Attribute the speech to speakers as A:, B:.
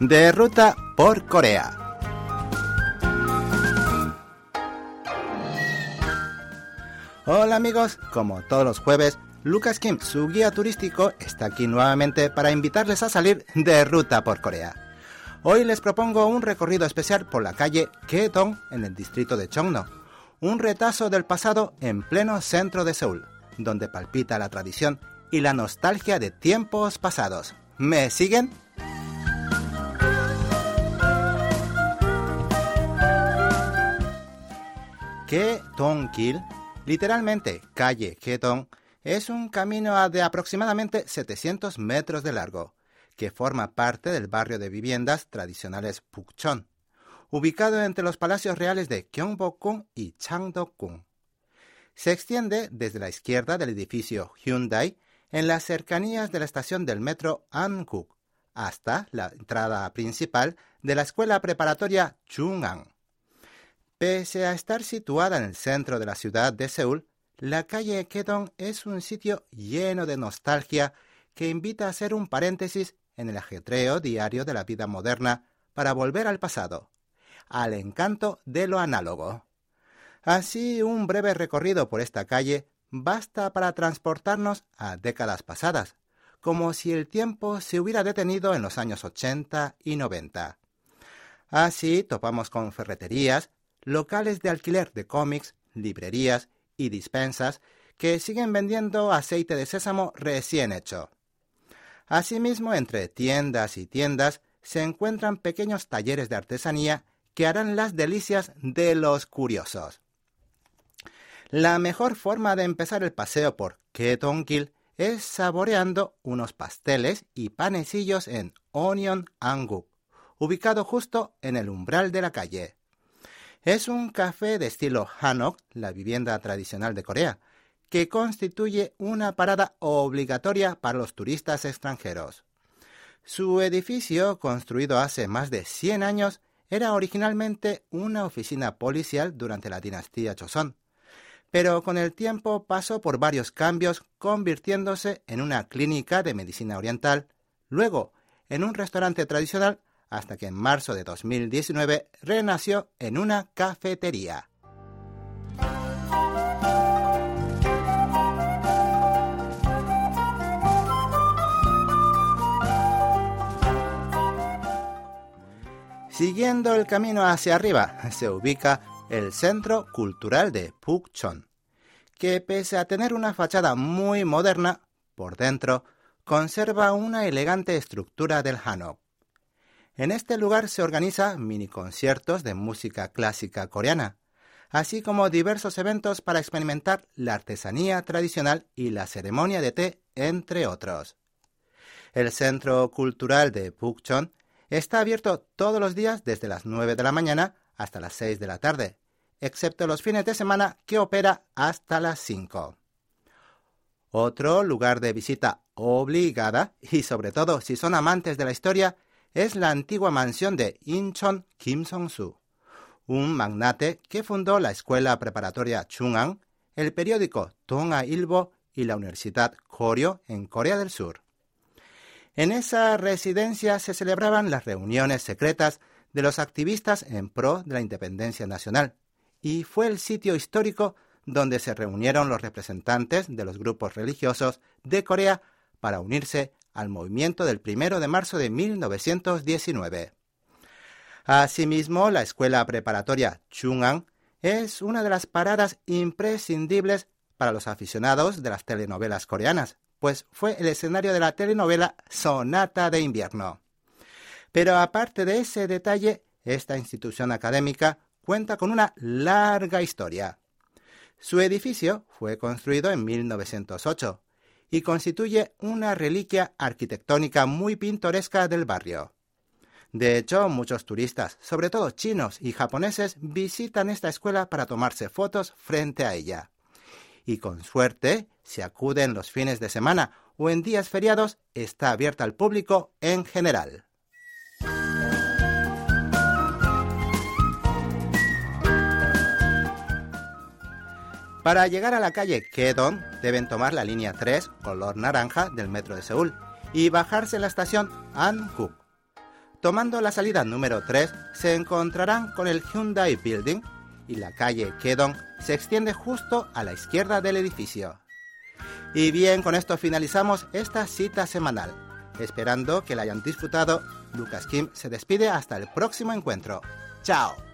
A: de ruta por Corea. Hola amigos, como todos los jueves, Lucas Kim, su guía turístico, está aquí nuevamente para invitarles a salir de ruta por Corea. Hoy les propongo un recorrido especial por la calle Ketong en el distrito de Chongno, un retazo del pasado en pleno centro de Seúl, donde palpita la tradición y la nostalgia de tiempos pasados. ¿Me siguen? Ketong-kil, literalmente calle Ketong, es un camino de aproximadamente 700 metros de largo, que forma parte del barrio de viviendas tradicionales Pukchon, ubicado entre los palacios reales de Gyeongbokgung y Changdeokgung. Se extiende desde la izquierda del edificio Hyundai en las cercanías de la estación del metro Anguk hasta la entrada principal de la escuela preparatoria Chungang. Pese a estar situada en el centro de la ciudad de Seúl, la calle Kedong es un sitio lleno de nostalgia que invita a hacer un paréntesis en el ajetreo diario de la vida moderna para volver al pasado, al encanto de lo análogo. Así, un breve recorrido por esta calle basta para transportarnos a décadas pasadas, como si el tiempo se hubiera detenido en los años 80 y 90. Así topamos con ferreterías, locales de alquiler de cómics, librerías y dispensas que siguen vendiendo aceite de sésamo recién hecho. Asimismo, entre tiendas y tiendas se encuentran pequeños talleres de artesanía que harán las delicias de los curiosos. La mejor forma de empezar el paseo por Ketongil es saboreando unos pasteles y panecillos en Onion Anguk, ubicado justo en el umbral de la calle. Es un café de estilo Hanok, la vivienda tradicional de Corea, que constituye una parada obligatoria para los turistas extranjeros. Su edificio, construido hace más de 100 años, era originalmente una oficina policial durante la dinastía Joseon, pero con el tiempo pasó por varios cambios, convirtiéndose en una clínica de medicina oriental, luego en un restaurante tradicional hasta que en marzo de 2019 renació en una cafetería. Siguiendo el camino hacia arriba se ubica el Centro Cultural de Pukchon, que pese a tener una fachada muy moderna, por dentro conserva una elegante estructura del Hanok. En este lugar se organiza mini conciertos de música clásica coreana, así como diversos eventos para experimentar la artesanía tradicional y la ceremonia de té, entre otros. El Centro Cultural de Pukchon está abierto todos los días desde las 9 de la mañana hasta las 6 de la tarde, excepto los fines de semana que opera hasta las 5. Otro lugar de visita obligada, y sobre todo si son amantes de la historia, es la antigua mansión de Incheon Kim Song-su, un magnate que fundó la escuela preparatoria Chungang, el periódico Tonga Ilbo y la Universidad Koryo en Corea del Sur. En esa residencia se celebraban las reuniones secretas de los activistas en pro de la independencia nacional y fue el sitio histórico donde se reunieron los representantes de los grupos religiosos de Corea para unirse al movimiento del 1 de marzo de 1919. Asimismo, la escuela preparatoria Chungang es una de las paradas imprescindibles para los aficionados de las telenovelas coreanas, pues fue el escenario de la telenovela Sonata de invierno. Pero aparte de ese detalle, esta institución académica cuenta con una larga historia. Su edificio fue construido en 1908 y constituye una reliquia arquitectónica muy pintoresca del barrio. De hecho, muchos turistas, sobre todo chinos y japoneses, visitan esta escuela para tomarse fotos frente a ella. Y con suerte, si acuden los fines de semana o en días feriados, está abierta al público en general. Para llegar a la calle Kedong deben tomar la línea 3 color naranja del metro de Seúl y bajarse en la estación Anhuk. Tomando la salida número 3 se encontrarán con el Hyundai Building y la calle Kedong se extiende justo a la izquierda del edificio. Y bien, con esto finalizamos esta cita semanal. Esperando que la hayan disfrutado, Lucas Kim se despide hasta el próximo encuentro. ¡Chao!